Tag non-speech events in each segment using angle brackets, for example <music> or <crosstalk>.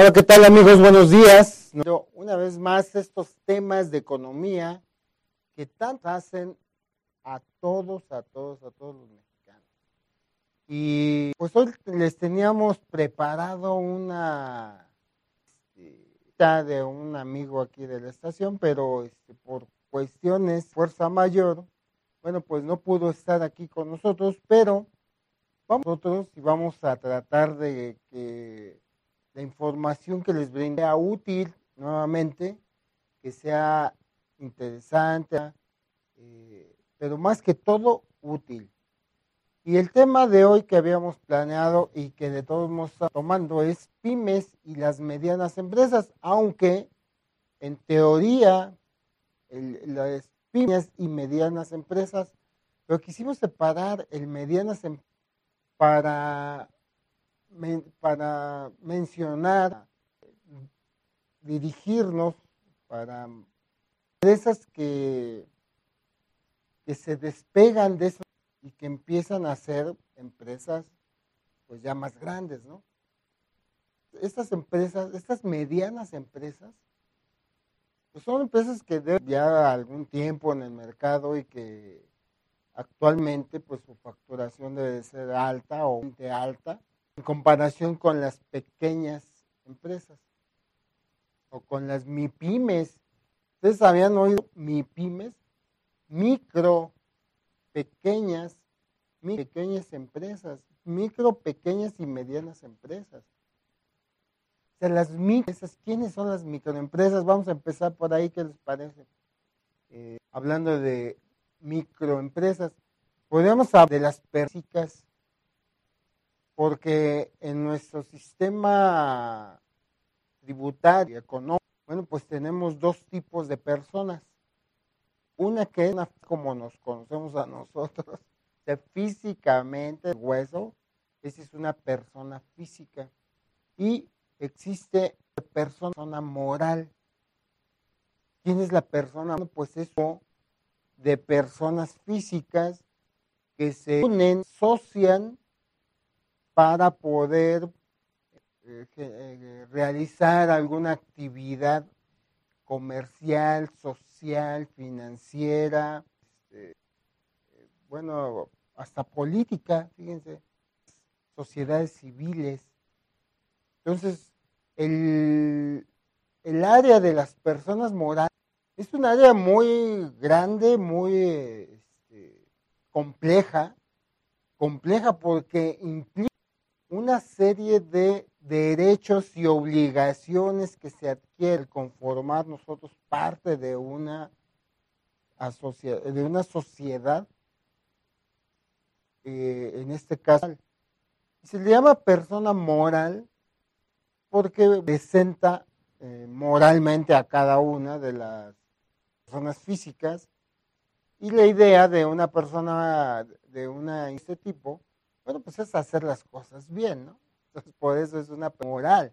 Hola, ¿qué tal amigos? Buenos días. Una vez más, estos temas de economía que tanto hacen a todos, a todos, a todos los mexicanos. Y pues hoy les teníamos preparado una este, de un amigo aquí de la estación, pero este, por cuestiones, fuerza mayor, bueno, pues no pudo estar aquí con nosotros, pero vamos nosotros y vamos a tratar de que la información que les brinde sea útil nuevamente, que sea interesante, eh, pero más que todo útil. Y el tema de hoy que habíamos planeado y que de todos modos está tomando es pymes y las medianas empresas, aunque en teoría las pymes y medianas empresas, pero quisimos separar el medianas em, para mencionar, dirigirnos para empresas que, que se despegan de eso y que empiezan a ser empresas pues ya más grandes, ¿no? Estas empresas, estas medianas empresas, pues son empresas que deben ya algún tiempo en el mercado y que actualmente pues su facturación debe ser alta o alta en comparación con las pequeñas empresas o con las MIPIMES. ¿Ustedes habían oído MIPIMES? Micro, pequeñas, pequeñas empresas, micro, pequeñas y medianas empresas. O sea, las microempresas, ¿quiénes son las microempresas? Vamos a empezar por ahí, ¿qué les parece? Eh, hablando de microempresas, podemos hablar de las persicas porque en nuestro sistema tributario, económico, bueno, pues tenemos dos tipos de personas. Una que es como nos conocemos a nosotros, <laughs> de físicamente, el hueso, esa es una persona física. Y existe persona moral. ¿Quién es la persona? Pues eso de personas físicas que se unen, socian para poder eh, eh, realizar alguna actividad comercial, social, financiera, este, bueno, hasta política, fíjense, sociedades civiles. Entonces, el, el área de las personas morales es un área muy grande, muy este, compleja, compleja porque implica una serie de derechos y obligaciones que se adquieren conformar nosotros parte de una, de una sociedad, eh, en este caso, se le llama persona moral porque presenta eh, moralmente a cada una de las personas físicas y la idea de una persona de una, este tipo bueno, pues es hacer las cosas bien, ¿no? Entonces, por eso es una moral,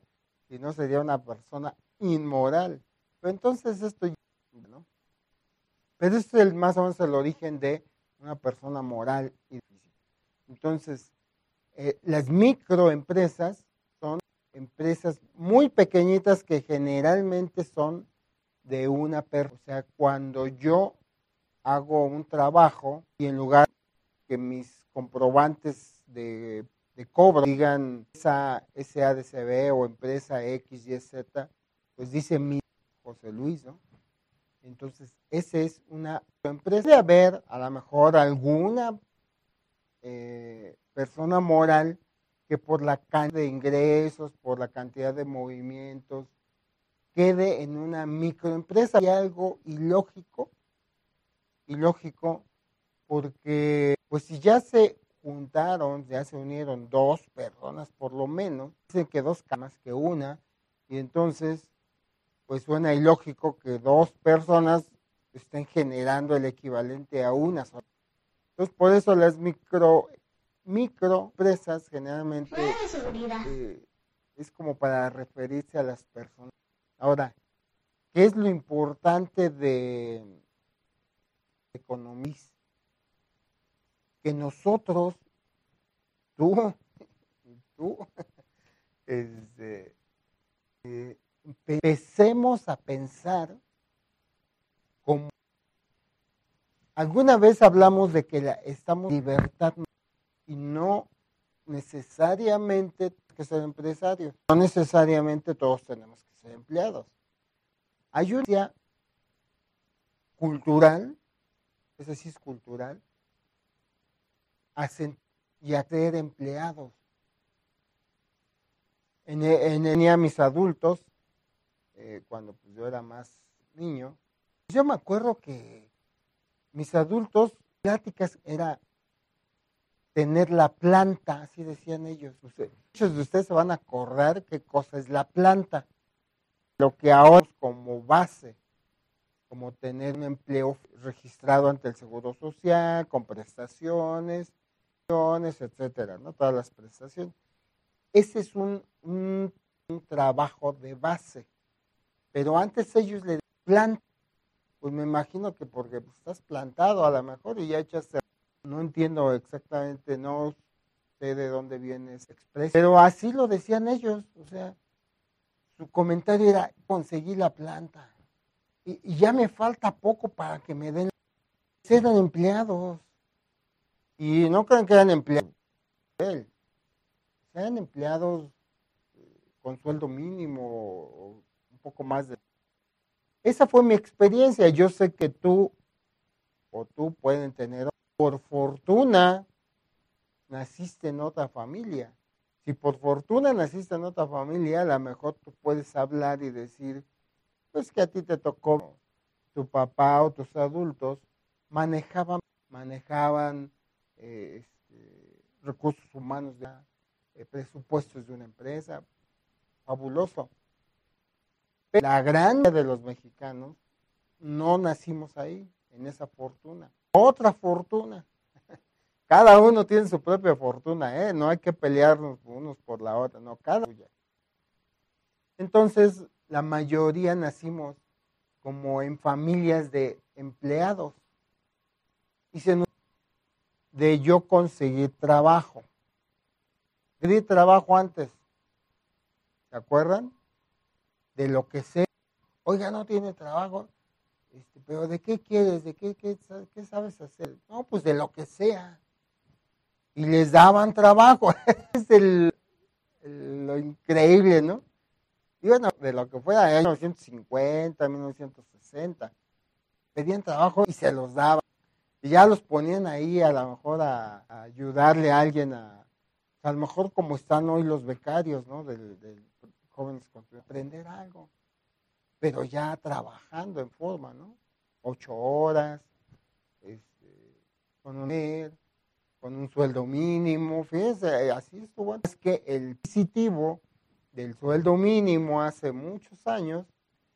si no sería una persona inmoral. Pero entonces esto, ¿no? Pero este es el, más o menos el origen de una persona moral y. Entonces, eh, las microempresas son empresas muy pequeñitas que generalmente son de una persona. O sea, cuando yo hago un trabajo y en lugar que mis comprobantes de, cobro, digan esa SADCB o empresa X, Y, Z, pues dice mi José Luis, ¿no? Entonces, esa es una empresa. De haber a lo mejor alguna eh, persona moral que por la cantidad de ingresos, por la cantidad de movimientos, quede en una microempresa. Y algo ilógico, ilógico, porque pues si ya se juntaron, ya se unieron dos personas por lo menos, dicen que dos camas que una, y entonces pues suena ilógico que dos personas estén generando el equivalente a una sola. Entonces por eso las micro microempresas generalmente eh, es como para referirse a las personas. Ahora, ¿qué es lo importante de economista? Que nosotros, tú, tú, <laughs> este, empecemos a pensar como alguna vez hablamos de que la, estamos en libertad y no necesariamente que ser empresarios, no necesariamente todos tenemos que ser empleados. Hay una cultural, es decir, es cultural, y a ser empleados. En, en, mis adultos, eh, cuando pues, yo era más niño, yo me acuerdo que mis adultos, pláticas era tener la planta, así decían ellos. Muchos de ustedes se van a acordar qué cosa es la planta. Lo que ahora es como base, como tener un empleo registrado ante el Seguro Social, con prestaciones, etcétera, ¿no? Todas las prestaciones. Ese es un, un, trabajo de base. Pero antes ellos le plantan, pues me imagino que porque pues, estás plantado a lo mejor y ya echaste, no entiendo exactamente, no sé de dónde viene ese expresión, pero así lo decían ellos, o sea, su comentario era conseguir la planta y, y ya me falta poco para que me den, eran empleados y no crean que eran empleados, sean empleados eh, con sueldo mínimo o un poco más de... Esa fue mi experiencia. Yo sé que tú o tú pueden tener, por fortuna, naciste en otra familia. Si por fortuna naciste en otra familia, a lo mejor tú puedes hablar y decir, pues que a ti te tocó tu papá o tus adultos manejaban, manejaban eh, este, recursos humanos, de, eh, presupuestos de una empresa, fabuloso. Pero la gran de los mexicanos no nacimos ahí, en esa fortuna. Otra fortuna. <laughs> Cada uno tiene su propia fortuna, ¿eh? No hay que pelearnos unos por la otra, no, cada uno. Entonces, la mayoría nacimos como en familias de empleados. Y se nos de yo conseguir trabajo. Di trabajo antes. ¿Se acuerdan? De lo que sé. Oiga, no tiene trabajo. Este, pero ¿de qué quieres? ¿De qué, qué, sabes hacer? No, pues de lo que sea. Y les daban trabajo. <laughs> es el, lo increíble, ¿no? Y bueno, de lo que fuera, en 1950, 1960. Pedían trabajo y se los daban ya los ponían ahí a lo mejor a, ayudarle a alguien a, a lo mejor como están hoy los becarios, ¿no? Del, jóvenes con aprender algo, pero ya trabajando en forma, ¿no? Ocho horas, este, con un con un sueldo mínimo, fíjense, así estuvo. Es que el positivo del sueldo mínimo hace muchos años,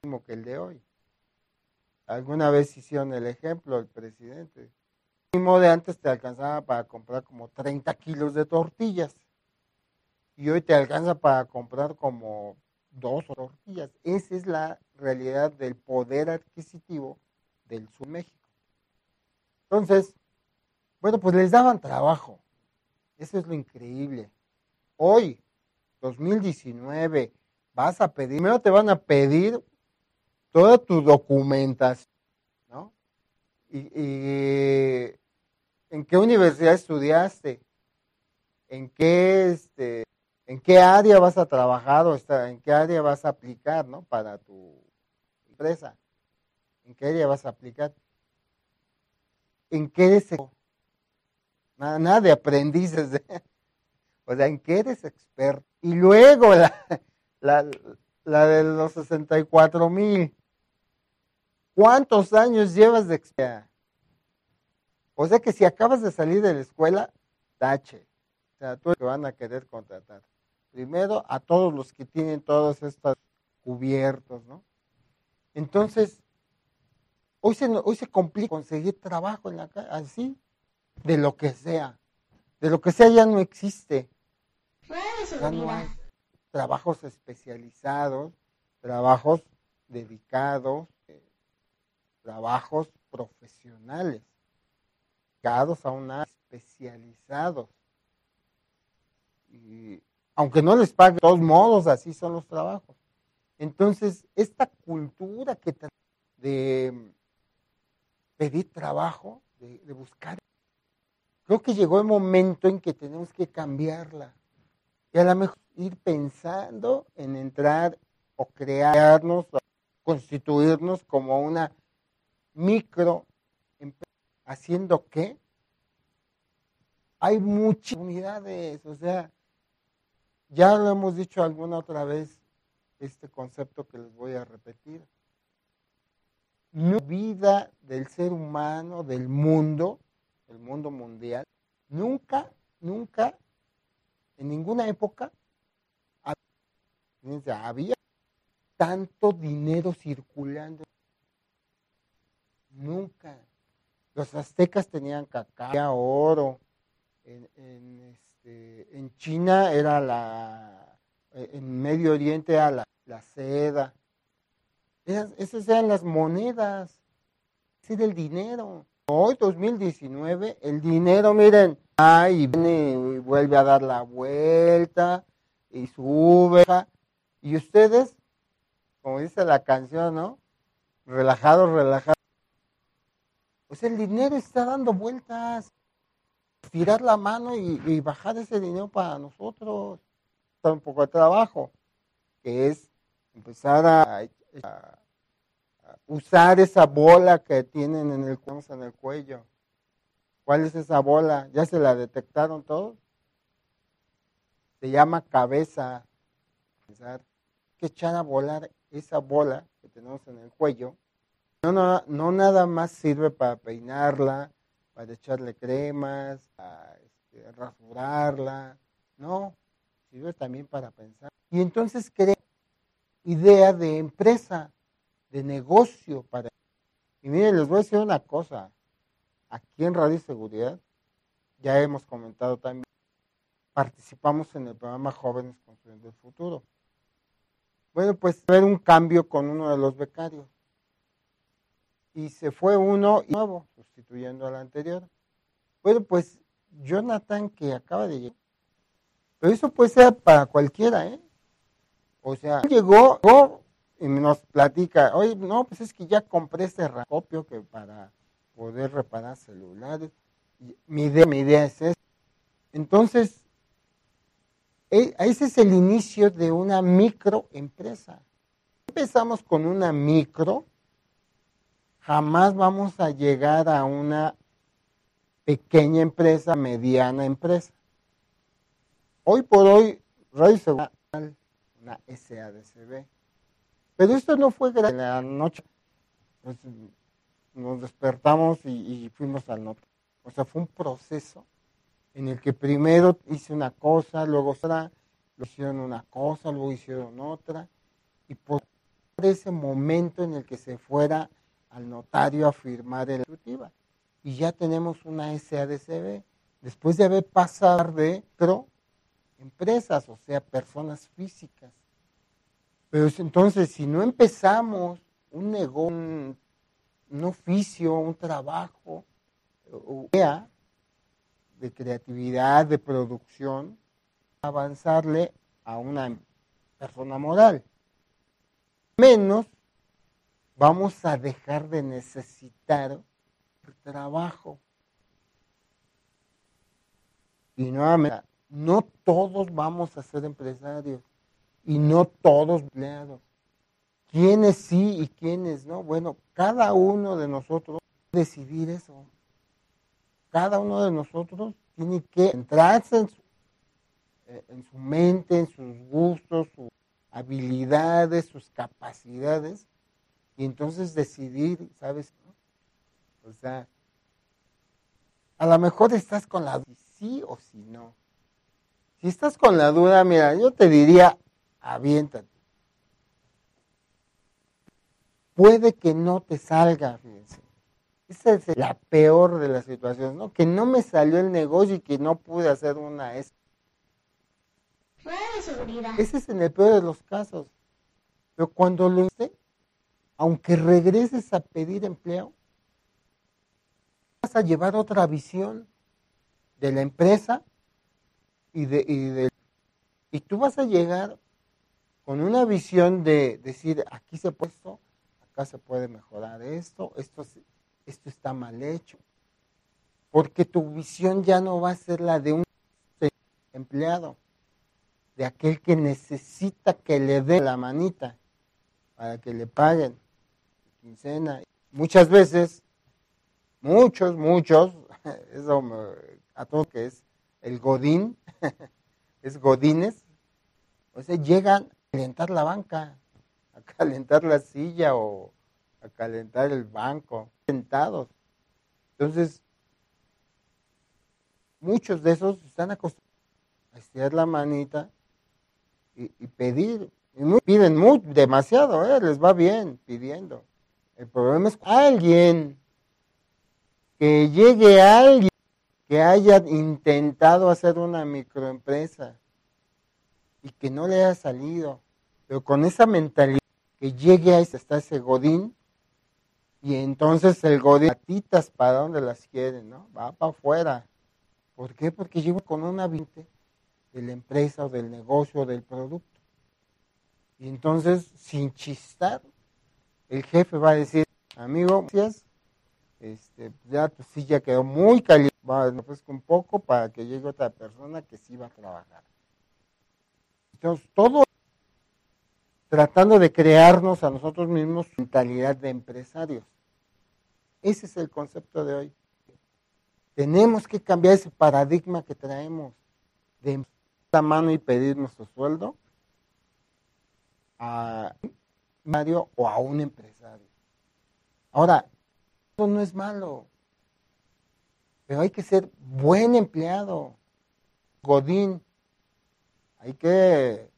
mismo que el de hoy. Alguna vez hicieron el ejemplo el presidente. Mínimo de antes te alcanzaba para comprar como 30 kilos de tortillas. Y hoy te alcanza para comprar como dos tortillas. Esa es la realidad del poder adquisitivo del sur México. Entonces, bueno, pues les daban trabajo. Eso es lo increíble. Hoy, 2019, vas a pedir, primero te van a pedir toda tu documentación, ¿no? Y, en qué universidad estudiaste, en qué, este, en qué área vas a trabajar o en qué área vas a aplicar, ¿no? Para tu empresa, en qué área vas a aplicar, en qué eres, nada, nada de aprendices, <laughs> o sea, en qué eres experto. Y luego la, la, la de los 64 mil. ¿Cuántos años llevas de experiencia? O sea que si acabas de salir de la escuela, tache. O sea, tú te van a querer contratar. Primero a todos los que tienen todos estos cubiertos, ¿no? Entonces, hoy se, hoy se complica conseguir trabajo en la calle, así, de lo que sea. De lo que sea ya no existe. Ya no hay trabajos especializados, trabajos dedicados, trabajos profesionales, dedicados a especializados. Y aunque no les paguen, de todos modos, así son los trabajos. Entonces, esta cultura que de pedir trabajo, de, de buscar, creo que llegó el momento en que tenemos que cambiarla. Y a lo mejor ir pensando en entrar o crearnos, constituirnos como una micro haciendo qué? Hay muchas unidades, o sea, ya lo hemos dicho alguna otra vez, este concepto que les voy a repetir. La vida del ser humano, del mundo, el mundo mundial, nunca, nunca, en ninguna época, había tanto dinero circulando. Nunca. Los aztecas tenían cacao, oro. En, este, China era la, en Medio Oriente era la, seda. esas eran las monedas. Ese era el dinero. Hoy, 2019, el dinero, miren, ahí viene y vuelve a dar la vuelta y sube. Y ustedes, como dice la canción, ¿no? Relajados, relajados. Pues el dinero está dando vueltas. Tirar la mano y, bajar ese dinero para nosotros. Está un poco de trabajo, que es empezar a, usar esa bola que tienen en el, en el cuello. ¿Cuál es esa bola? ¿Ya se la detectaron todos? Se llama cabeza. Pensar que echar a volar esa bola que tenemos en el cuello. No, no, no nada más sirve para peinarla, para echarle cremas, para este, rasurarla. No, sirve también para pensar. Y entonces crea idea de empresa, de negocio para... Y miren, les voy a decir una cosa. Aquí en Radio Seguridad, ya hemos comentado también, participamos en el programa Jóvenes Construyendo el Futuro. Bueno, pues ver un cambio con uno de los becarios. Y se fue uno nuevo, sustituyendo al anterior. Bueno, pues Jonathan que acaba de llegar. Pero eso puede ser para cualquiera, ¿eh? O sea, llegó, y nos platica, oye, no, pues es que ya compré este racopio que para poder reparar celulares. mi idea, mi idea es esa. Entonces, e, ese es el inicio de una microempresa. Empezamos con una micro, jamás vamos a llegar a una pequeña empresa, mediana empresa. Hoy por hoy, Radio Seguridad, una SADCB. Pero esto no fue de la noche. Pues, nos despertamos y, y fuimos al norte. O sea, fue un proceso en el que primero hice una cosa, luego otra, lo hicieron una cosa, luego hicieron otra, y por ese momento en el que se fuera al notario a firmar el ejecutiva. Y ya tenemos una SADCB, después de haber pasado de empresas, o sea, personas físicas. Pero entonces, si no empezamos un negocio, un, oficio, un trabajo, o sea, de creatividad, de producción, avanzarle a una persona moral. Menos vamos a dejar de necesitar trabajo. Y nuevamente, no todos vamos a ser empresarios y no todos empleados. ¿Quiénes sí y quiénes no? Bueno, cada uno de nosotros decidir eso cada uno de nosotros tiene que entrarse eh, en su mente, en sus gustos, sus habilidades, sus capacidades, y entonces decidir, ¿sabes? O sea, a lo mejor estás con la duda, sí o si no. Si estás con la duda, mira, yo te diría, aviéntate. Puede que no te salga, fíjense. Esa es la peor de las situaciones, ¿no? Que no me salió el negocio y que no pude hacer una seguridad. Ese es en el peor de los casos. Pero cuando lo hice, aunque regreses a pedir empleo, vas a llevar otra visión de la empresa y de, y de y tú vas a llegar con una visión de decir, aquí se puede esto, acá se puede mejorar esto, esto, esto está mal hecho. Porque tu visión ya no va a ser la de un empleado, de aquel que necesita que le dé la manita para que le paguen quincena. Muchas veces, muchos, muchos, <laughs> eso a todo que es el godín, <laughs> es godines, o sea, llegan a calentar la banca, a calentar la silla o a calentar el banco, sentados. Entonces, muchos de esos están acostumbrados a estirar la manita y, pedir. Y piden mucho, demasiado, ¿eh? les va bien pidiendo. El problema es alguien, que llegue alguien que haya intentado hacer una microempresa y que no le haya salido, pero con esa mentalidad que llegue a ese, está ese godín y entonces el godín, patitas para donde las quieren, ¿no? Va para afuera. ¿Por qué? Porque lleva con una vinte de la empresa o del negocio o del producto. Y entonces, sin chistar, el jefe va a decir, amigo, gracias, este, ya tu silla quedó muy caliente, a ofrezco un poco para que llegue otra persona que sí va a trabajar. Entonces, todo tratando de crearnos a nosotros mismos mentalidad de empresarios. Ese es el concepto de hoy. Tenemos que cambiar ese paradigma que traemos de la mano y pedir nuestro sueldo empresario o a un empresario. Ahora, esto no es malo, pero hay que ser buen empleado, godín. Hay que,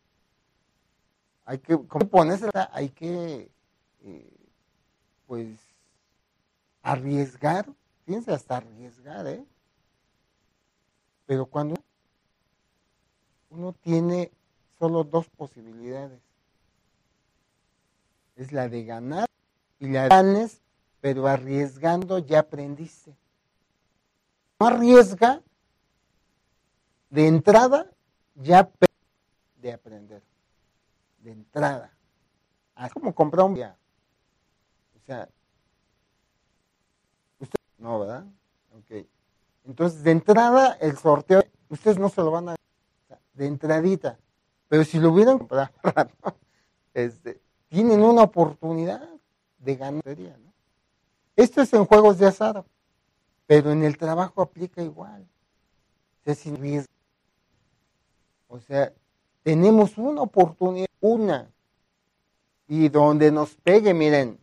hay que, ¿cómo ponerse? Hay que, eh, pues, arriesgar, fíjense, hasta arriesgar, ¿eh? Pero cuando uno tiene solo dos posibilidades. Es la de ganar y la ganes, pero arriesgando ya aprendiste. No arriesga, de entrada ya de aprender. De entrada. Es como comprar un día. O sea, usted no, ¿verdad? Ok. Entonces, de entrada, el sorteo, ustedes no se lo van a de entradita. Pero si lo hubieran comprado, <laughs> este, tienen una oportunidad de ganar. ¿no? Esto es en juegos de azar, pero en el trabajo aplica igual. O sea, riesgo. O sea, tenemos una oportunidad, una. Y donde nos pegue, miren,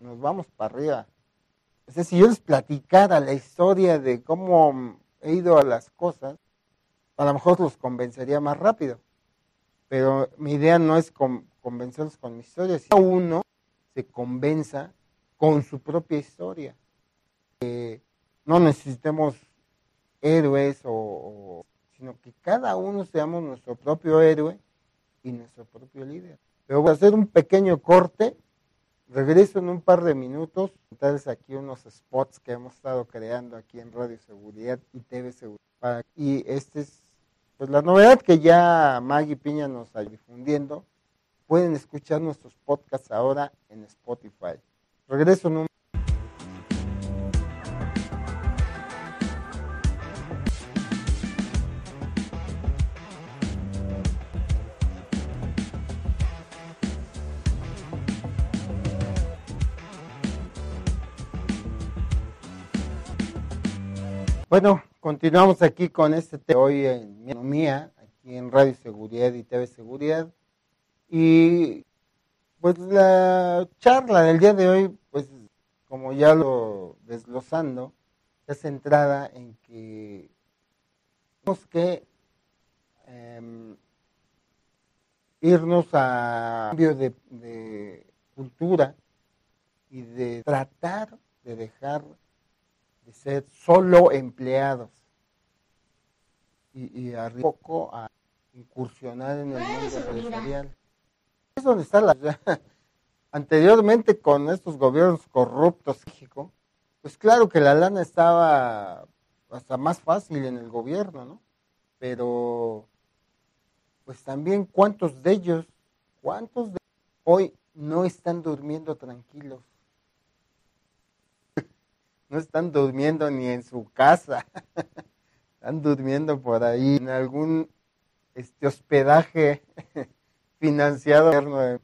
nos vamos para arriba. O sea, si yo les platicara la historia de cómo he ido a las cosas, a lo mejor los convencería más rápido. Pero mi idea no es convencerlos con mi historia, sino uno se convenza con su propia historia. Que no necesitemos héroes, o, sino que cada uno seamos nuestro propio héroe y nuestro propio líder. Pero voy a hacer un pequeño corte. Regreso en un par de minutos. Entonces aquí unos spots que hemos estado creando aquí en Radio Seguridad y TV Seguridad. y este es pues la novedad que ya Maggie Piña nos está difundiendo, pueden escuchar nuestros podcasts ahora en Spotify. Regreso número Bueno, Continuamos aquí con este tema hoy en Economía, aquí en Radio Seguridad y TV Seguridad. Y pues la charla del día de hoy, pues como ya lo desglosando, es centrada en que tenemos que em, irnos a cambio de, de cultura y de tratar de dejar de ser solo empleados y, y un poco a incursionar en el mundo empresarial. Es donde está la... <laughs> Anteriormente con estos gobiernos corruptos México, pues claro que la lana estaba hasta más fácil en el gobierno, ¿no? Pero pues también cuántos de ellos ¿Cuántos de hoy no están durmiendo tranquilos? <laughs> No están durmiendo ni en su casa. <laughs> Están durmiendo por ahí en algún este hospedaje financiado.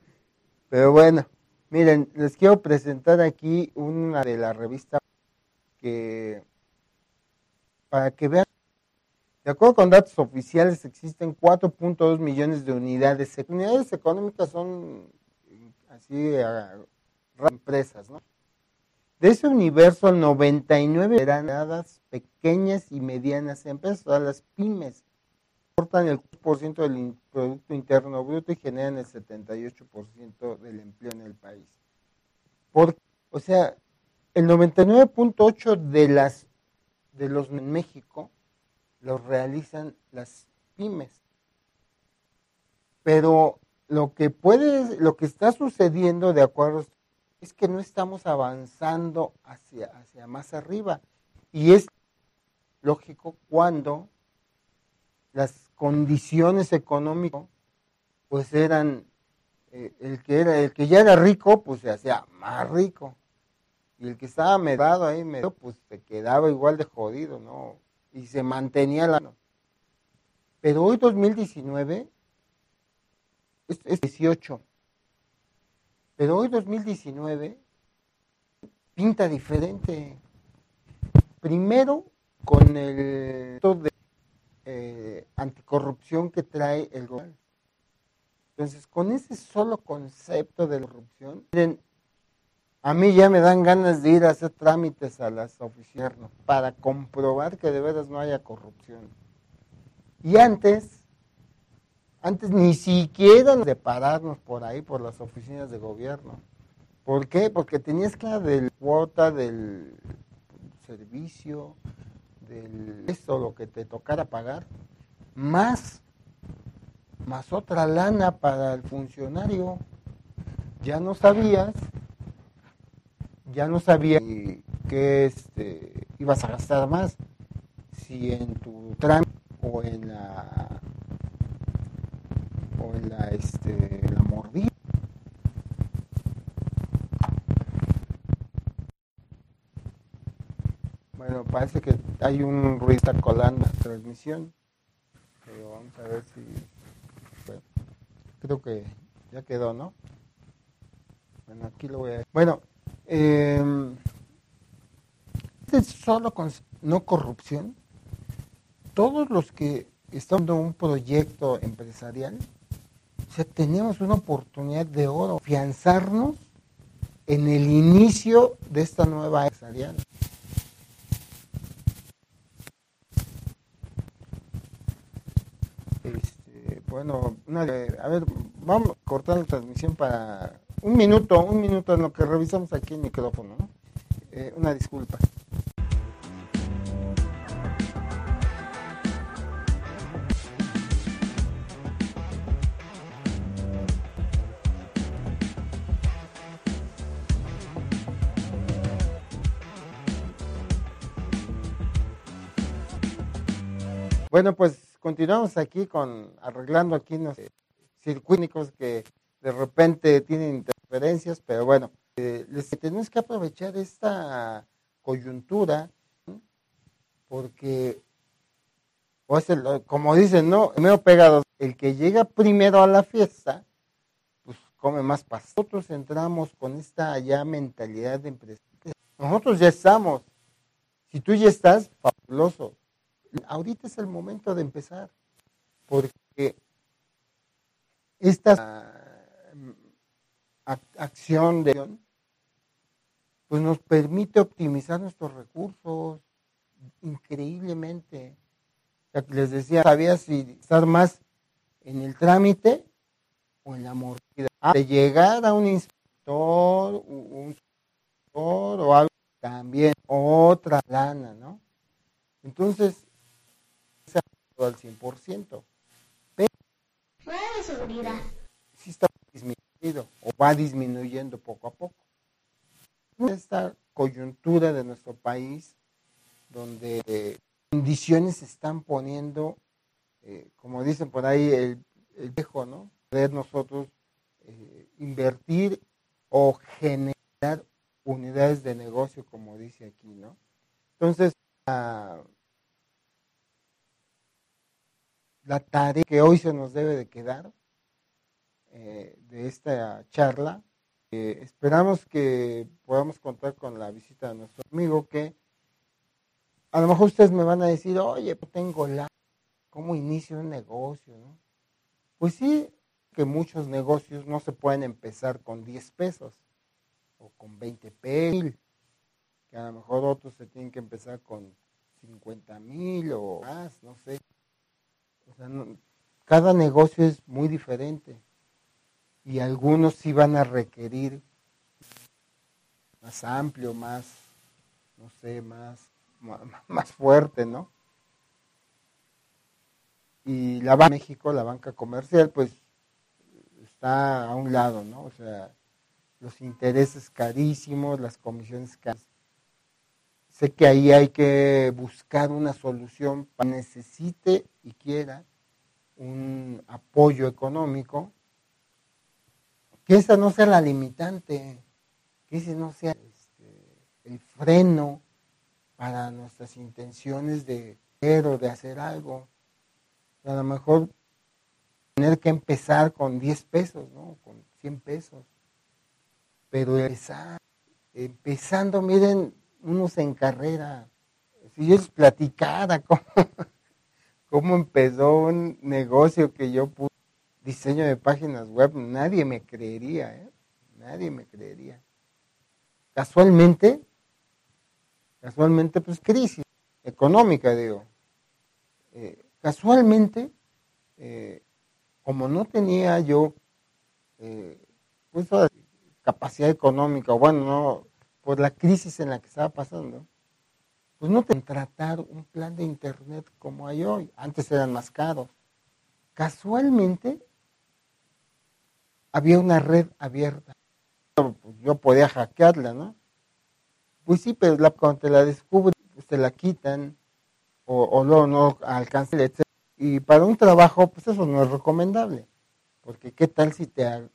Pero bueno, miren, les quiero presentar aquí una de las revistas que para que vean de acuerdo con datos oficiales, existen 4.2 millones de unidades. Unidades económicas son así empresas, ¿no? De ese universo, 99 eran pequeñas y medianas empresas, o las pymes, aportan el 4% del Producto Interno Bruto y generan el 78% del empleo en el país. Por, o sea, el 99.8 de las de los en México los realizan las pymes. Pero lo que puede, lo que está sucediendo de acuerdo es que no estamos avanzando hacia, hacia más arriba. Y es lógico cuando las condiciones económicas pues eran eh, el que era el que ya era rico pues se hacía más rico y el que estaba medado ahí medio pues se quedaba igual de jodido no y se mantenía la... Pero hoy 2019 es, 18. Pero hoy 2019 pinta diferente. Primero con el de eh, anticorrupción que trae el gobierno. Entonces, con ese solo concepto de corrupción, miren, a mí ya me dan ganas de ir a hacer trámites a las oficinas para comprobar que de veras no haya corrupción. Y antes, antes ni siquiera de pararnos por ahí, por las oficinas de gobierno. ¿Por qué? Porque tenías que del cuota del servicio, del esto, lo que te tocara pagar, más, más otra lana para el funcionario. Ya no sabías ya no sabía que este, ibas a gastar más, si en tu trámite o en la o en la este la mordida. Bueno, parece que hay un ruido está colando la transmisión, pero vamos a ver si creo que ya quedó, ¿no? Bueno, aquí lo voy a Bueno, eh, solo con no corrupción. Todos los que están en un proyecto empresarial, o sea, tenemos una oportunidad de oro, afianzarnos en el inicio de esta nueva empresarial. Bueno, a ver, vamos a cortar la transmisión para un minuto, un minuto en lo que revisamos aquí el micrófono. Eh, una disculpa. Bueno, pues continuamos aquí con arreglando aquí los circuitos que de repente tienen interferencias, pero bueno, eh, tenemos que aprovechar esta coyuntura porque, como dicen, no, pegado, el que llega primero a la fiesta, pues come más paz. Nosotros entramos con esta ya mentalidad de empresa. Nosotros ya estamos. Si tú ya estás, fabuloso. Ahorita es el momento de empezar, porque esta acción de pues nos permite optimizar nuestros recursos increíblemente. les decía, sabía si estar más en el trámite o en la mordida. Ah, de llegar a un inspector, un inspector o algo, también otra lana, ¿no? Entonces, al 100%. Pero, de seguridad. Sí está o va disminuyendo poco a poco. Esta coyuntura de nuestro país, donde condiciones se están poniendo, eh, como dicen por ahí, el, viejo, ¿no? Ver nosotros invertir o generar unidades de negocio, como dice aquí, ¿no? Entonces, la, tarea que hoy se nos debe de quedar eh, de esta charla, esperamos que podamos contar con la visita de nuestro amigo que a lo mejor ustedes me van a decir, oye, pues tengo la, ¿cómo inicio un negocio? ¿no? Pues sí, que muchos negocios no se pueden empezar con 10 pesos o con 20 pesos, que a lo mejor otros se tienen que empezar con 50 mil o más, no sé. O sea, cada negocio es muy diferente y algunos sí van a requerir más amplio, más, no sé, más más fuerte, ¿no? Y la banca México, la banca comercial, pues está a un lado, ¿no? O sea, los intereses carísimos, las comisiones carísimas. Sé que ahí hay que buscar una solución para necesite y quiera un apoyo económico, que esa no sea la limitante, que ese no sea este, el freno para nuestras intenciones de hacer o de hacer algo. A lo mejor tener que empezar con 10 pesos, ¿no? Con 100 pesos. Pero empezar, empezando, miren, unos en carrera. Si yo les platicara <laughs> cómo, cómo empezó un negocio que yo puse, diseño de páginas web, nadie me creería, ¿eh? Nadie me creería. Casualmente, casualmente, pues crisis económica, digo. Eh, casualmente, eh, como no tenía yo eh, pues, capacidad económica, bueno, no, por la crisis en la que estaba pasando, pues no contratar un plan de internet como hay hoy. Antes eran más caros. Casualmente, había una red abierta. Yo podía hackearla, ¿no? Pues sí, pero cuando te la descubren, pues te la quitan o, no, no alcanza, etc. Y para un trabajo, pues eso no es recomendable. Porque qué tal si te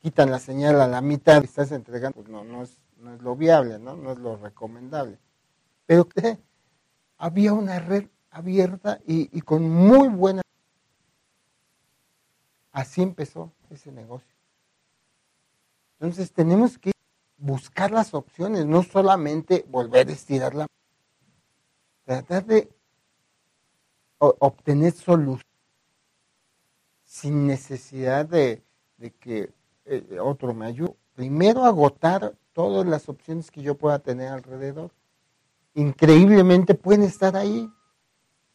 quitan la señal a la mitad y estás entregando, pues no, no es, no es lo viable, ¿no? No es lo recomendable. Pero <laughs> que había una red abierta y, y con muy buena... Así empezó ese negocio. Entonces tenemos que buscar las opciones, no solamente volver a estirar la tratar de obtener soluciones sin necesidad de, que eh, otro me ayude. Primero agotar todas las opciones que yo pueda tener alrededor. Increíblemente pueden estar ahí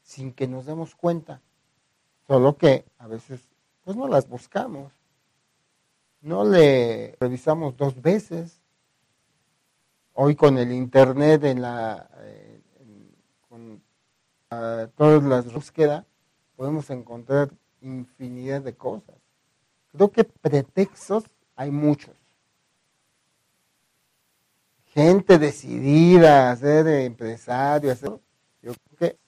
sin que nos demos cuenta. Solo que a veces pues no las buscamos. No le revisamos dos veces hoy con el internet en la eh, con todas las búsquedas podemos encontrar infinidad de cosas. Creo que pretextos hay muchos. Gente decidida a ser empresario, hacer, yo creo que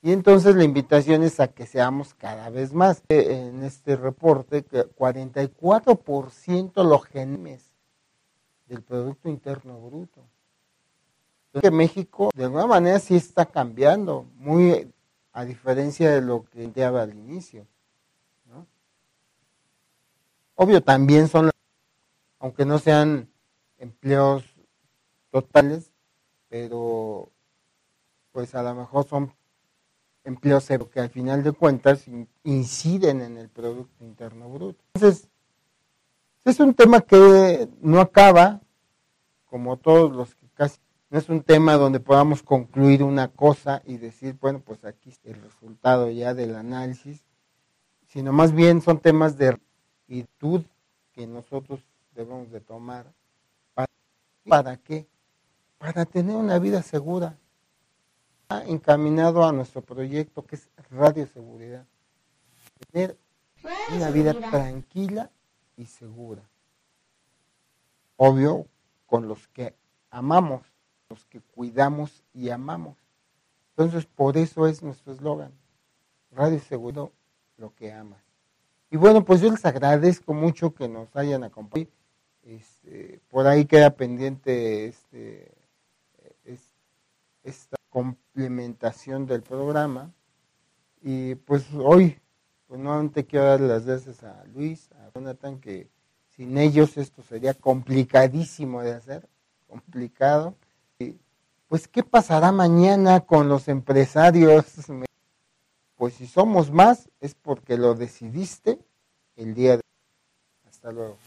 y entonces la invitación es a que seamos cada vez más. En este reporte, que 44% los genes del Producto Interno Bruto. que México de alguna manera sí está cambiando, muy a diferencia de lo que planteaba al inicio. Obvio, también son, aunque no sean empleos totales, pero pues a lo mejor son empleos que al final de cuentas inciden en el Producto Interno Bruto. Entonces, es un tema que no acaba, como todos los que casi, no es un tema donde podamos concluir una cosa y decir, bueno, pues aquí está el resultado ya del análisis, sino más bien son temas de actitud que nosotros debemos de tomar. ¿Para, ¿Para qué? Para tener una vida segura, encaminado a nuestro proyecto que es Radio Seguridad. Tener una vida tranquila y segura. Obvio, con los que amamos, los que cuidamos y amamos. Entonces, por eso es nuestro eslogan. Radio Seguro, lo que amas. Y bueno, pues yo les agradezco mucho que nos hayan acompañado. Este, por ahí queda pendiente este, esta complementación del programa. Y pues hoy, pues nuevamente quiero dar las gracias a Luis, a Jonathan, que sin ellos esto sería complicadísimo de hacer, complicado. Y pues, ¿qué pasará mañana con los empresarios? Pues si somos más, es porque lo decidiste el día de... Hasta luego.